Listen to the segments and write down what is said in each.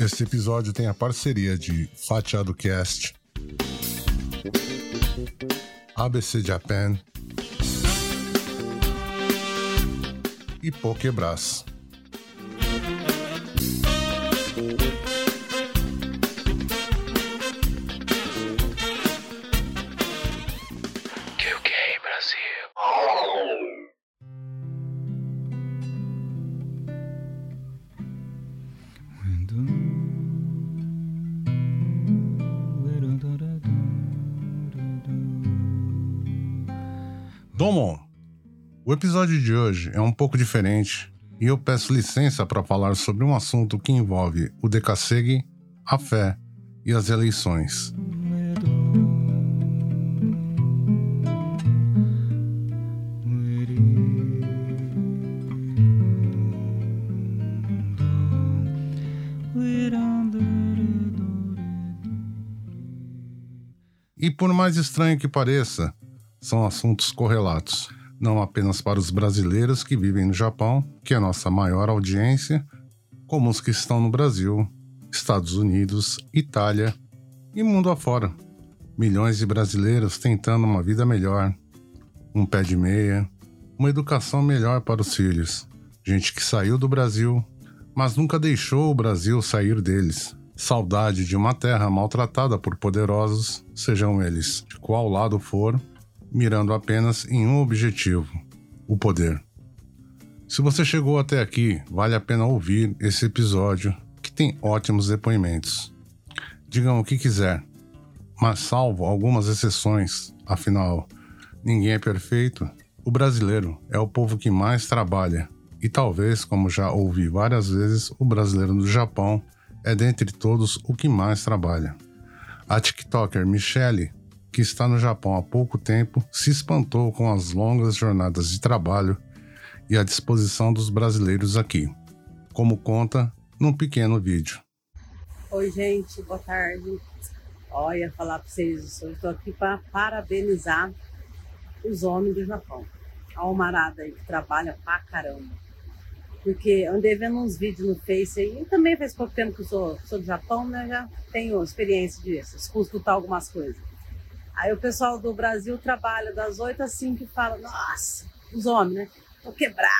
Este episódio tem a parceria de Fatiado Cast, ABC Japan e Pokebras. Domon, o episódio de hoje é um pouco diferente e eu peço licença para falar sobre um assunto que envolve o Decassegue, a fé e as eleições. E por mais estranho que pareça, são assuntos correlatos, não apenas para os brasileiros que vivem no Japão, que é a nossa maior audiência, como os que estão no Brasil, Estados Unidos, Itália e mundo afora. Milhões de brasileiros tentando uma vida melhor, um pé de meia, uma educação melhor para os filhos. Gente que saiu do Brasil, mas nunca deixou o Brasil sair deles. Saudade de uma terra maltratada por poderosos, sejam eles de qual lado for, mirando apenas em um objetivo: o poder. Se você chegou até aqui, vale a pena ouvir esse episódio que tem ótimos depoimentos. Digam o que quiser, mas salvo algumas exceções, afinal, ninguém é perfeito. O brasileiro é o povo que mais trabalha, e talvez, como já ouvi várias vezes, o brasileiro do Japão é dentre todos o que mais trabalha. A TikToker Michelle que está no Japão há pouco tempo, se espantou com as longas jornadas de trabalho e a disposição dos brasileiros aqui, como conta num pequeno vídeo. Oi, gente, boa tarde. Olha, falar para vocês, eu estou aqui para parabenizar os homens do Japão. A Almarada aí que trabalha pra caramba. Porque andei vendo uns vídeos no Face aí, e também faz pouco tempo que eu sou, sou do Japão, né? Já tenho experiência disso, escutar algumas coisas. Aí o pessoal do Brasil trabalha das 8 às 5 e fala: Nossa, os homens, né? Tô quebrado.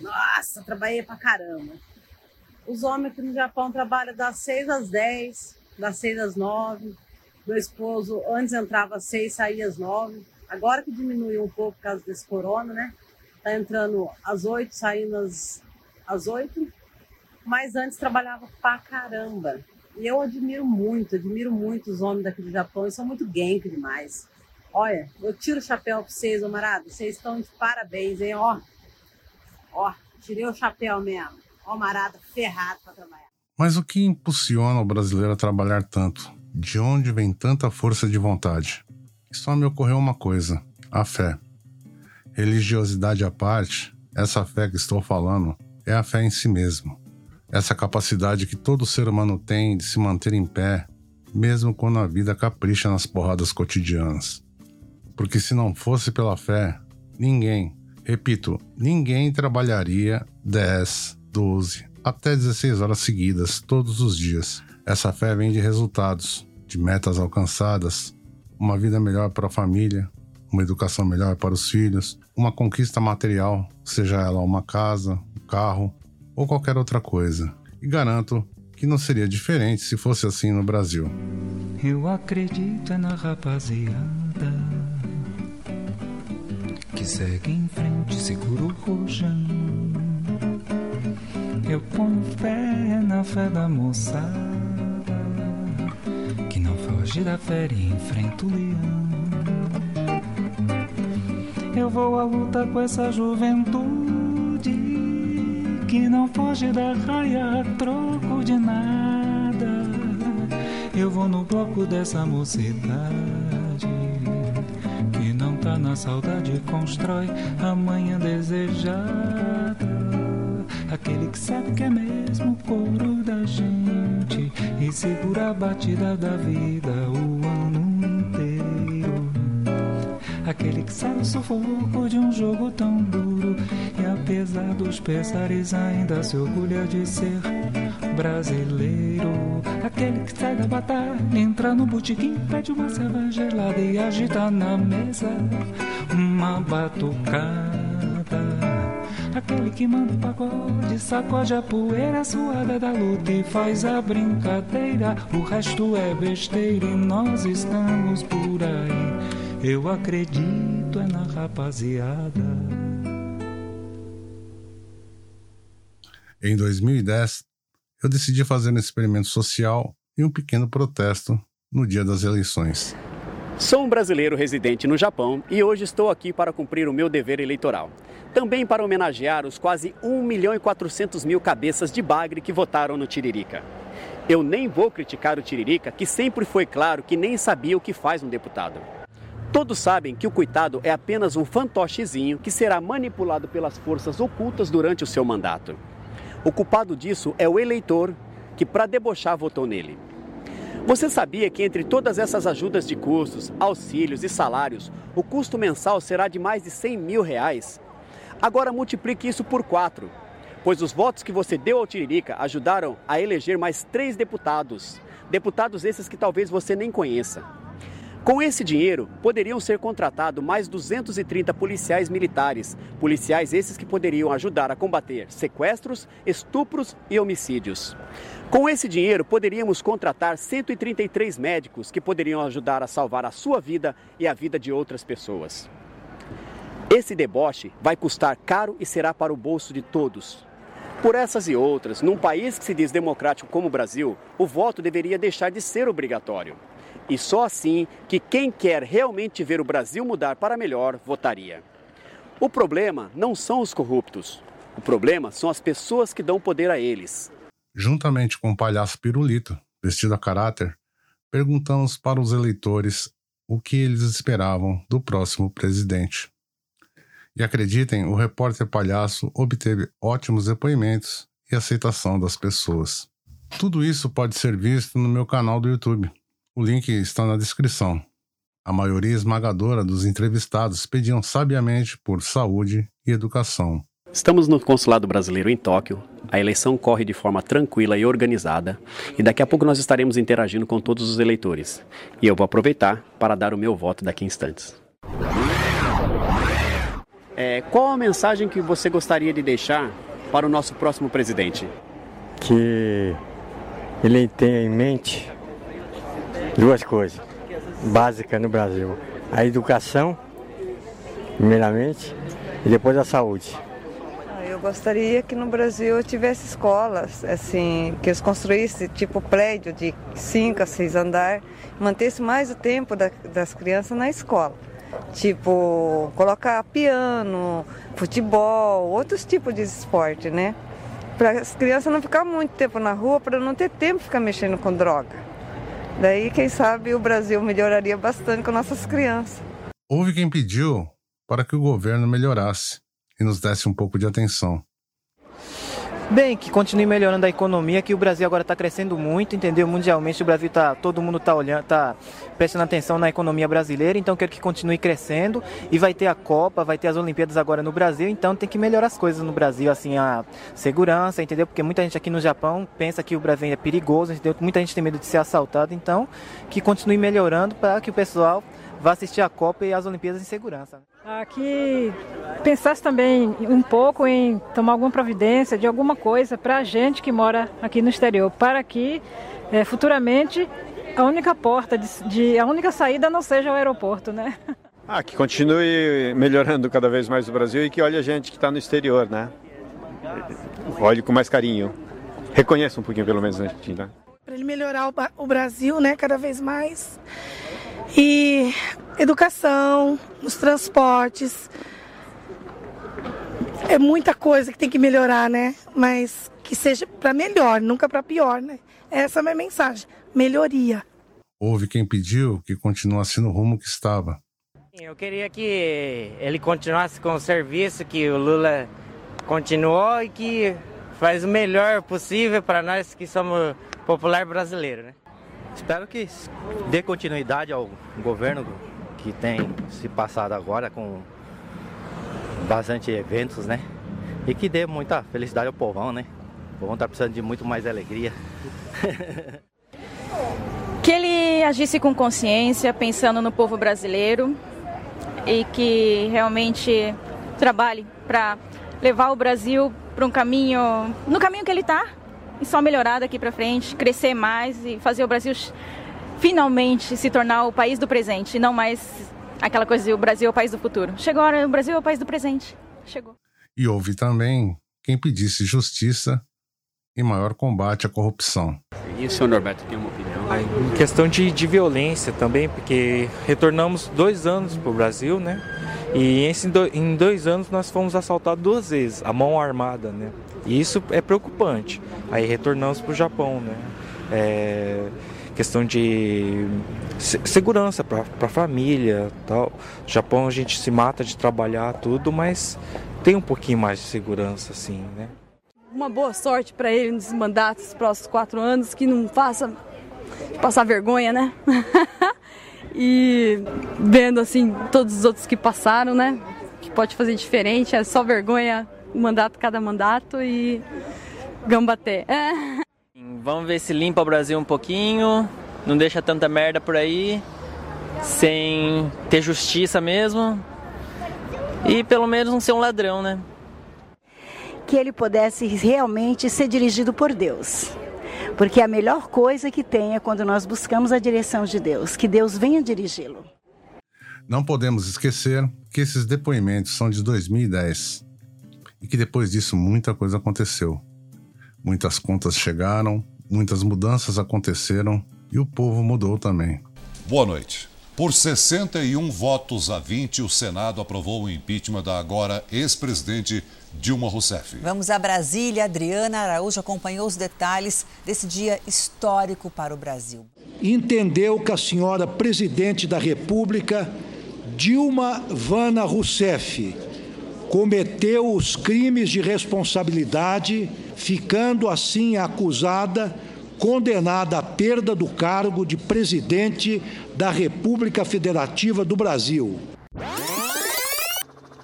Nossa, trabalhei pra caramba. Os homens aqui no Japão trabalham das 6 às 10, das 6 às 9. Meu esposo antes entrava às 6, saía às 9. Agora que diminuiu um pouco por causa desse corona, né? Tá entrando às 8, saindo às, às 8. Mas antes trabalhava pra caramba. E eu admiro muito, admiro muito os homens daqui do Japão, eles são muito gank demais. Olha, eu tiro o chapéu pra vocês, camarada, vocês estão de parabéns, hein, ó. Ó, tirei o chapéu mesmo. Ó, marada ferrado pra trabalhar. Mas o que impulsiona o brasileiro a trabalhar tanto? De onde vem tanta força de vontade? Só me ocorreu uma coisa: a fé. Religiosidade à parte, essa fé que estou falando é a fé em si mesmo essa capacidade que todo ser humano tem de se manter em pé, mesmo quando a vida capricha nas porradas cotidianas. Porque se não fosse pela fé, ninguém, repito, ninguém trabalharia 10, 12, até 16 horas seguidas todos os dias. Essa fé vem de resultados, de metas alcançadas, uma vida melhor para a família, uma educação melhor para os filhos, uma conquista material, seja ela uma casa, um carro, ou qualquer outra coisa. E garanto que não seria diferente se fosse assim no Brasil. Eu acredito na rapaziada que segue em frente, segura o rojão. Eu ponho fé na fé da moçada que não foge da fé e enfrenta o leão. Eu vou à luta com essa juventude que não foge da raia a troco de nada. Eu vou no bloco dessa mocidade que não tá na saudade, constrói a manhã desejada. Aquele que sabe que é mesmo o couro da gente e segura a batida da vida o aquele que sabe o sufoco de um jogo tão duro. E apesar dos pesares, ainda se orgulha de ser brasileiro. Aquele que sai da batalha, entra no botequim, pede uma cerveja gelada e agita na mesa uma batucada. Aquele que manda o pagode, sacode a poeira suada da luta e faz a brincadeira. O resto é besteira e nós estamos por aí. Eu acredito é na rapaziada. Em 2010, eu decidi fazer um experimento social e um pequeno protesto no dia das eleições. Sou um brasileiro residente no Japão e hoje estou aqui para cumprir o meu dever eleitoral. Também para homenagear os quase 1 milhão e 400 mil cabeças de bagre que votaram no Tiririca. Eu nem vou criticar o Tiririca, que sempre foi claro que nem sabia o que faz um deputado. Todos sabem que o coitado é apenas um fantochezinho que será manipulado pelas forças ocultas durante o seu mandato. O culpado disso é o eleitor que, para debochar, votou nele. Você sabia que entre todas essas ajudas de custos, auxílios e salários, o custo mensal será de mais de 100 mil reais? Agora multiplique isso por quatro, pois os votos que você deu ao Tiririca ajudaram a eleger mais três deputados. Deputados esses que talvez você nem conheça. Com esse dinheiro, poderiam ser contratados mais 230 policiais militares, policiais esses que poderiam ajudar a combater sequestros, estupros e homicídios. Com esse dinheiro, poderíamos contratar 133 médicos que poderiam ajudar a salvar a sua vida e a vida de outras pessoas. Esse deboche vai custar caro e será para o bolso de todos. Por essas e outras, num país que se diz democrático como o Brasil, o voto deveria deixar de ser obrigatório. E só assim que quem quer realmente ver o Brasil mudar para melhor votaria. O problema não são os corruptos. O problema são as pessoas que dão poder a eles. Juntamente com o palhaço Pirulito, vestido a caráter, perguntamos para os eleitores o que eles esperavam do próximo presidente. E acreditem, o repórter palhaço obteve ótimos depoimentos e aceitação das pessoas. Tudo isso pode ser visto no meu canal do YouTube. O link está na descrição. A maioria esmagadora dos entrevistados pediam sabiamente por saúde e educação. Estamos no consulado brasileiro em Tóquio. A eleição corre de forma tranquila e organizada, e daqui a pouco nós estaremos interagindo com todos os eleitores. E eu vou aproveitar para dar o meu voto daqui a instantes. É, qual a mensagem que você gostaria de deixar para o nosso próximo presidente? Que ele tenha em mente duas coisas básicas no Brasil: a educação, primeiramente, e depois a saúde. Ah, eu gostaria que no Brasil tivesse escolas, assim, que eles construíssem tipo prédio de 5 a 6 andares, mantesse mais o tempo da, das crianças na escola. Tipo, colocar piano, futebol, outros tipos de esporte, né? Para as crianças não ficar muito tempo na rua, para não ter tempo de ficar mexendo com droga. Daí, quem sabe, o Brasil melhoraria bastante com nossas crianças. Houve quem pediu para que o governo melhorasse e nos desse um pouco de atenção. Bem, que continue melhorando a economia, que o Brasil agora está crescendo muito, entendeu? Mundialmente o Brasil tá, todo mundo está olhando, está prestando atenção na economia brasileira, então quero que continue crescendo e vai ter a Copa, vai ter as Olimpíadas agora no Brasil, então tem que melhorar as coisas no Brasil, assim, a segurança, entendeu? Porque muita gente aqui no Japão pensa que o Brasil é perigoso, entendeu? Muita gente tem medo de ser assaltado, então que continue melhorando para que o pessoal vá assistir a Copa e as Olimpíadas em segurança. Aqui pensasse também um pouco em tomar alguma providência de alguma coisa para a gente que mora aqui no exterior, para que é, futuramente a única porta de, de, a única saída não seja o aeroporto, né? Ah, que continue melhorando cada vez mais o Brasil e que olhe a gente que está no exterior, né? Olhe com mais carinho. Reconheça um pouquinho pelo menos a gente, né? Para ele melhorar o, o Brasil, né, cada vez mais e educação, nos transportes. É muita coisa que tem que melhorar, né? Mas que seja para melhor, nunca para pior, né? Essa é a minha mensagem. Melhoria. Houve quem pediu que continuasse no rumo que estava. Eu queria que ele continuasse com o serviço que o Lula continuou e que faz o melhor possível para nós que somos popular brasileiro, né? Espero que dê continuidade ao governo que tem se passado agora com bastante eventos, né? E que dê muita felicidade ao povão, né? O povão tá precisando de muito mais alegria. que ele agisse com consciência, pensando no povo brasileiro e que realmente trabalhe para levar o Brasil para um caminho, no caminho que ele está, e só melhorar daqui para frente, crescer mais e fazer o Brasil finalmente se tornar o país do presente, e não mais aquela coisa de o Brasil é o país do futuro. Chegou a hora, o Brasil é o país do presente. Chegou. E houve também quem pedisse justiça e maior combate à corrupção. E o senhor Norberto tem uma opinião? Em questão de, de violência também, porque retornamos dois anos para o Brasil, né? E em dois anos nós fomos assaltados duas vezes, a mão armada, né? E isso é preocupante. Aí retornamos para o Japão, né? É, questão de segurança para a família, tal. No Japão a gente se mata de trabalhar tudo, mas tem um pouquinho mais de segurança, assim, né? Uma boa sorte para ele nos mandatos dos próximos quatro anos, que não faça passar vergonha, né? e vendo assim todos os outros que passaram, né? Que pode fazer diferente, é só vergonha um mandato cada mandato e gambaté. É. Vamos ver se limpa o Brasil um pouquinho, não deixa tanta merda por aí, sem ter justiça mesmo. E pelo menos não ser um ladrão, né? Que ele pudesse realmente ser dirigido por Deus. Porque a melhor coisa que tem é quando nós buscamos a direção de Deus, que Deus venha dirigi-lo. Não podemos esquecer que esses depoimentos são de 2010 e que depois disso muita coisa aconteceu. Muitas contas chegaram, muitas mudanças aconteceram e o povo mudou também. Boa noite. Por 61 votos a 20, o Senado aprovou o impeachment da agora ex-presidente Dilma Rousseff. Vamos a Brasília. Adriana Araújo acompanhou os detalhes desse dia histórico para o Brasil. Entendeu que a senhora presidente da República, Dilma Vana Rousseff, cometeu os crimes de responsabilidade, ficando assim acusada, condenada à perda do cargo de presidente da República Federativa do Brasil.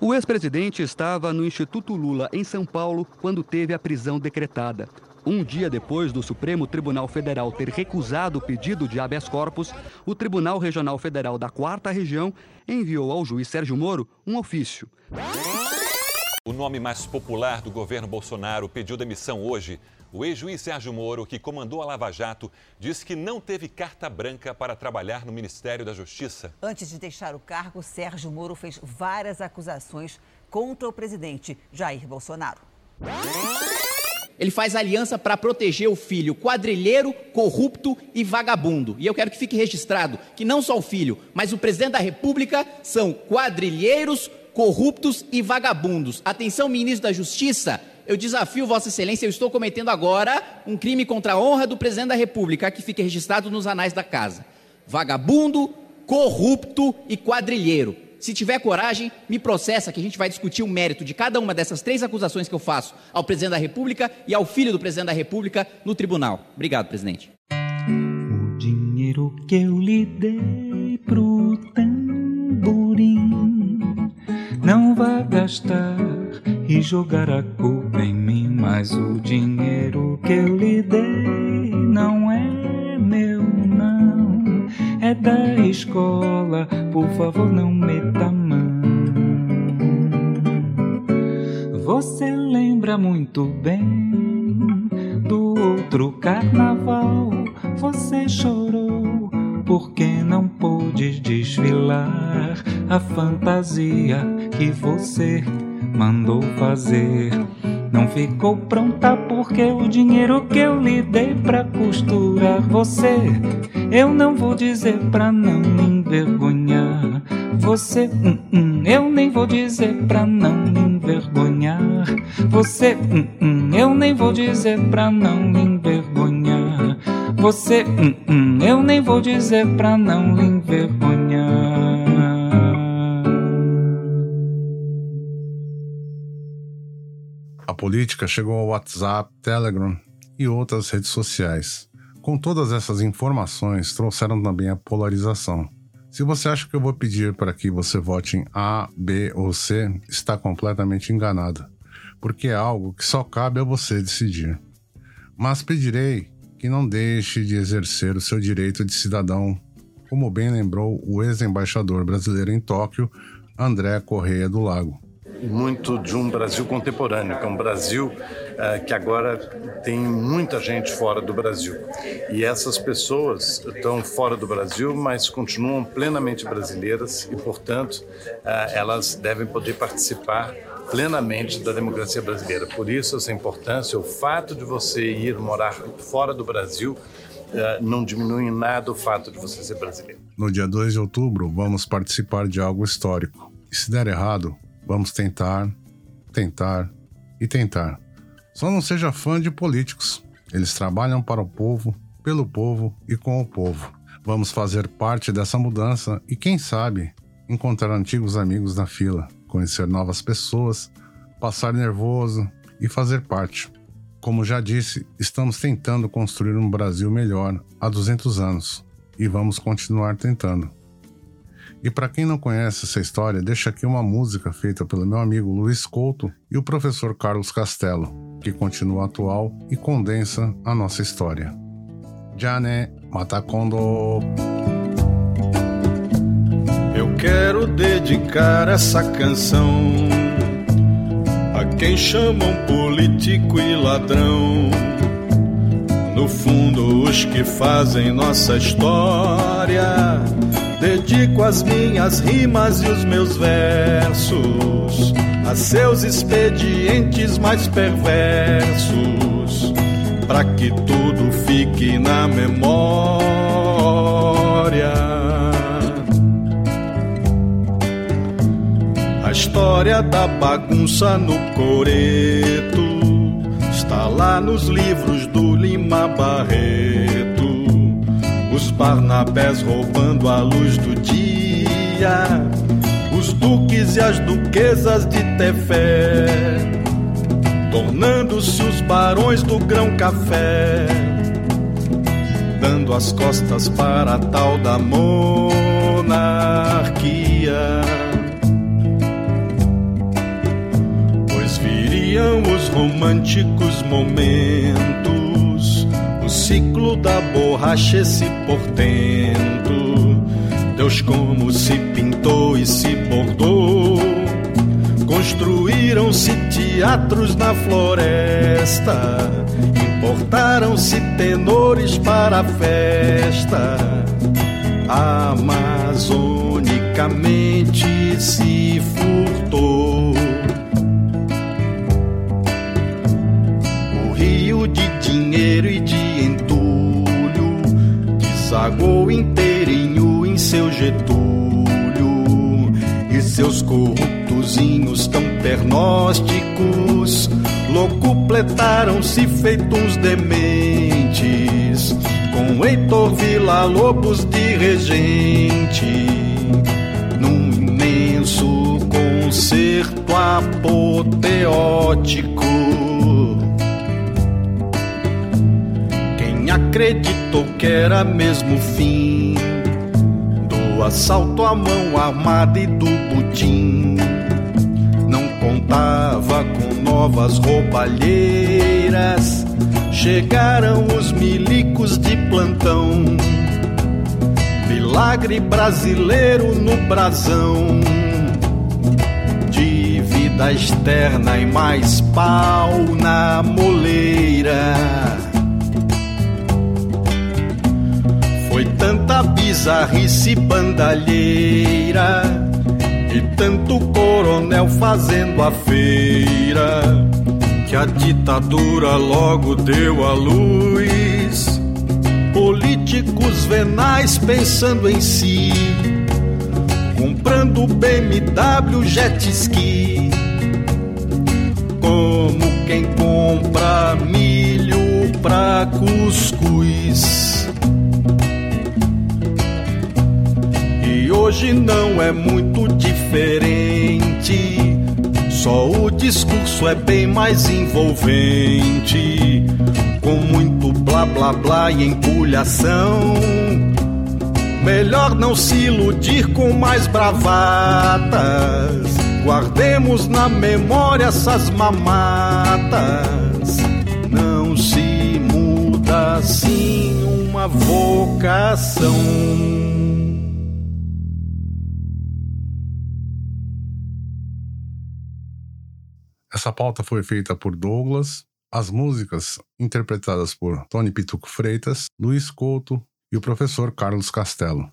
O ex-presidente estava no Instituto Lula, em São Paulo, quando teve a prisão decretada. Um dia depois do Supremo Tribunal Federal ter recusado o pedido de habeas corpus, o Tribunal Regional Federal da Quarta Região enviou ao juiz Sérgio Moro um ofício. O nome mais popular do governo Bolsonaro pediu demissão hoje. O ex-juiz Sérgio Moro, que comandou a Lava Jato, disse que não teve carta branca para trabalhar no Ministério da Justiça. Antes de deixar o cargo, Sérgio Moro fez várias acusações contra o presidente Jair Bolsonaro. Ele faz aliança para proteger o filho quadrilheiro, corrupto e vagabundo. E eu quero que fique registrado que não só o filho, mas o presidente da República são quadrilheiros, corruptos e vagabundos. Atenção, ministro da Justiça, eu desafio Vossa Excelência, eu estou cometendo agora um crime contra a honra do presidente da República, que fique registrado nos anais da casa. Vagabundo, corrupto e quadrilheiro. Se tiver coragem, me processa que a gente vai discutir o mérito de cada uma dessas três acusações que eu faço ao presidente da República e ao filho do presidente da República no tribunal. Obrigado, presidente. O dinheiro que eu lhe dei pro tamborim vá gastar e jogar a culpa em mim, mas o dinheiro que eu lhe dei não é meu, não. É da escola, por favor, não meta a mão. Você lembra muito bem do outro carnaval, você chorou porque não pôde desfilar a fantasia que você mandou fazer. Não ficou pronta porque o dinheiro que eu lhe dei pra costurar você, eu não vou dizer pra não me envergonhar. Você, hum, hum, eu nem vou dizer pra não me envergonhar. Você, hum, hum, eu nem vou dizer pra não me envergonhar. Você, hum, hum, eu nem vou dizer pra não lhe envergonhar. A política chegou ao WhatsApp, Telegram e outras redes sociais. Com todas essas informações, trouxeram também a polarização. Se você acha que eu vou pedir para que você vote em A, B ou C, está completamente enganado, porque é algo que só cabe a você decidir. Mas pedirei que não deixe de exercer o seu direito de cidadão, como bem lembrou o ex-embaixador brasileiro em Tóquio, André Correia do Lago muito de um Brasil contemporâneo, que é um Brasil uh, que agora tem muita gente fora do Brasil. E essas pessoas estão fora do Brasil, mas continuam plenamente brasileiras e, portanto, uh, elas devem poder participar plenamente da democracia brasileira. Por isso, essa importância, o fato de você ir morar fora do Brasil uh, não diminui em nada o fato de você ser brasileiro. No dia 2 de outubro, vamos participar de algo histórico. E se der errado, Vamos tentar, tentar e tentar. Só não seja fã de políticos. Eles trabalham para o povo, pelo povo e com o povo. Vamos fazer parte dessa mudança e, quem sabe, encontrar antigos amigos na fila, conhecer novas pessoas, passar nervoso e fazer parte. Como já disse, estamos tentando construir um Brasil melhor há 200 anos e vamos continuar tentando. E para quem não conhece essa história, deixa aqui uma música feita pelo meu amigo Luiz Couto e o professor Carlos Castelo, que continua atual e condensa a nossa história. Jane Matakondo. Eu dedicar essa canção a quem chamam político e ladrão. No fundo, os que fazem nossa história Dedico as minhas rimas e os meus versos a seus expedientes mais perversos, para que tudo fique na memória. História da bagunça no coreto. Está lá nos livros do Lima Barreto. Os Barnabés roubando a luz do dia, os duques e as duquesas de Tefé, tornando-se os barões do grão-café, dando as costas para a tal da monarquia. Românticos momentos o ciclo da borracha, esse portento. Deus, como se pintou e se bordou. Construíram-se teatros na floresta. Importaram-se tenores para a festa. Amazonicamente se furtou desagou inteirinho em seu Getúlio, e seus corruptozinhos tão pernósticos locupletaram-se feitos uns dementes, com Heitor Vila Lobos de regente, num imenso concerto apoteótico acreditou que era mesmo fim do assalto à mão armada e do butim. Não contava com novas roubalheiras, chegaram os milicos de plantão. Milagre brasileiro no brasão. Dívida externa e mais pau na moleira tanta bizarrice bandalheira e tanto coronel fazendo a feira que a ditadura logo deu a luz. Políticos venais pensando em si, comprando BMW jet ski, como quem compra milho pra cuscuz. Hoje não é muito diferente. Só o discurso é bem mais envolvente, com muito blá blá blá e empulhação. Melhor não se iludir com mais bravatas. Guardemos na memória essas mamatas. Não se muda assim uma vocação. Essa pauta foi feita por Douglas, as músicas interpretadas por Tony Pituco Freitas, Luiz Couto e o professor Carlos Castelo.